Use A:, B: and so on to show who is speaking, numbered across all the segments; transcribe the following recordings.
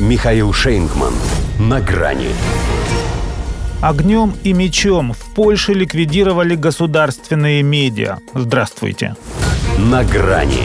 A: Михаил Шейнгман. На грани.
B: Огнем и мечом в Польше ликвидировали государственные медиа. Здравствуйте.
A: На грани.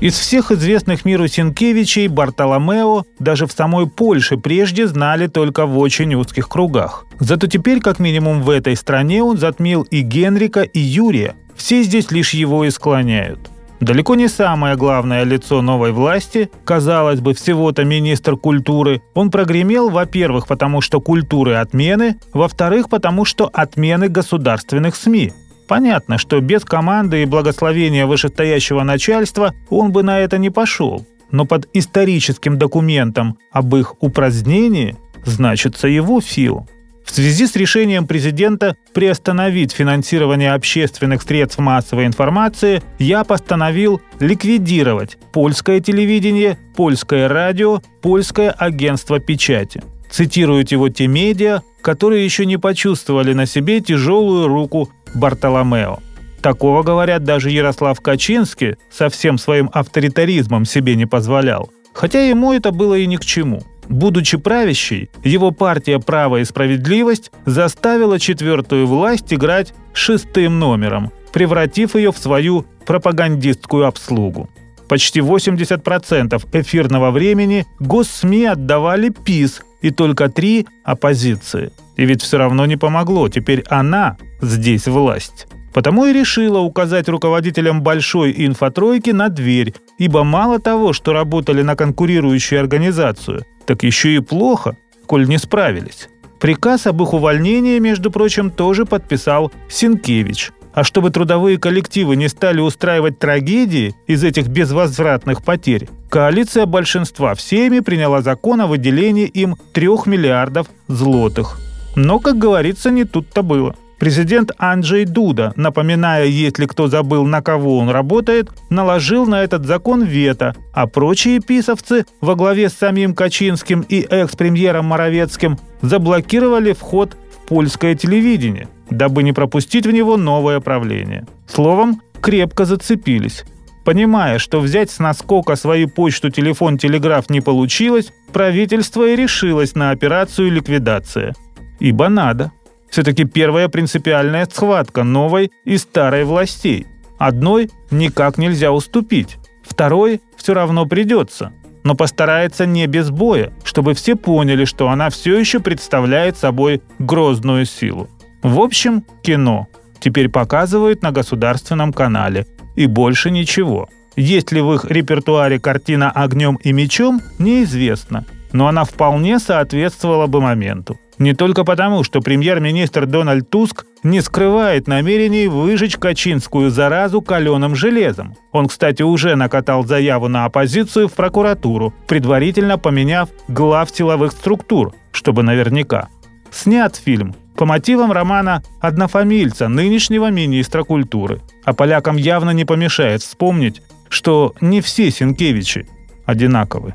B: Из всех известных миру Сенкевичей Бартоломео даже в самой Польше прежде знали только в очень узких кругах. Зато теперь, как минимум в этой стране, он затмил и Генрика, и Юрия. Все здесь лишь его и склоняют. Далеко не самое главное лицо новой власти, казалось бы, всего-то министр культуры, он прогремел, во-первых, потому что культуры отмены, во-вторых, потому что отмены государственных СМИ. Понятно, что без команды и благословения вышестоящего начальства он бы на это не пошел. Но под историческим документом об их упразднении значится его сила. В связи с решением президента приостановить финансирование общественных средств массовой информации, я постановил ликвидировать польское телевидение, польское радио, польское агентство печати. Цитируют его те медиа, которые еще не почувствовали на себе тяжелую руку Бартоломео. Такого, говорят, даже Ярослав Качинский со всем своим авторитаризмом себе не позволял. Хотя ему это было и ни к чему – Будучи правящей, его партия «Право и справедливость» заставила четвертую власть играть шестым номером, превратив ее в свою пропагандистскую обслугу. Почти 80% эфирного времени госсми отдавали ПИС и только три – оппозиции. И ведь все равно не помогло, теперь она здесь власть. Потому и решила указать руководителям большой инфотройки на дверь, ибо мало того, что работали на конкурирующую организацию, так еще и плохо, коль не справились. Приказ об их увольнении, между прочим, тоже подписал Синкевич. А чтобы трудовые коллективы не стали устраивать трагедии из этих безвозвратных потерь, коалиция большинства всеми приняла закон о выделении им 3 миллиардов злотых. Но, как говорится, не тут-то было. Президент Анджей Дуда, напоминая, если кто забыл, на кого он работает, наложил на этот закон вето, а прочие писовцы во главе с самим Качинским и экс-премьером Моровецким заблокировали вход в польское телевидение, дабы не пропустить в него новое правление. Словом, крепко зацепились. Понимая, что взять с наскока свою почту, телефон, телеграф не получилось, правительство и решилось на операцию ликвидация. Ибо надо – все-таки первая принципиальная схватка новой и старой властей. Одной никак нельзя уступить, второй все равно придется, но постарается не без боя, чтобы все поняли, что она все еще представляет собой грозную силу. В общем, кино теперь показывают на государственном канале, и больше ничего. Есть ли в их репертуаре картина «Огнем и мечом» неизвестно, но она вполне соответствовала бы моменту. Не только потому, что премьер-министр Дональд Туск не скрывает намерений выжечь Качинскую заразу каленым железом. Он, кстати, уже накатал заяву на оппозицию в прокуратуру, предварительно поменяв глав силовых структур, чтобы наверняка. Снят фильм по мотивам романа однофамильца нынешнего министра культуры. А полякам явно не помешает вспомнить, что не все Сенкевичи одинаковы.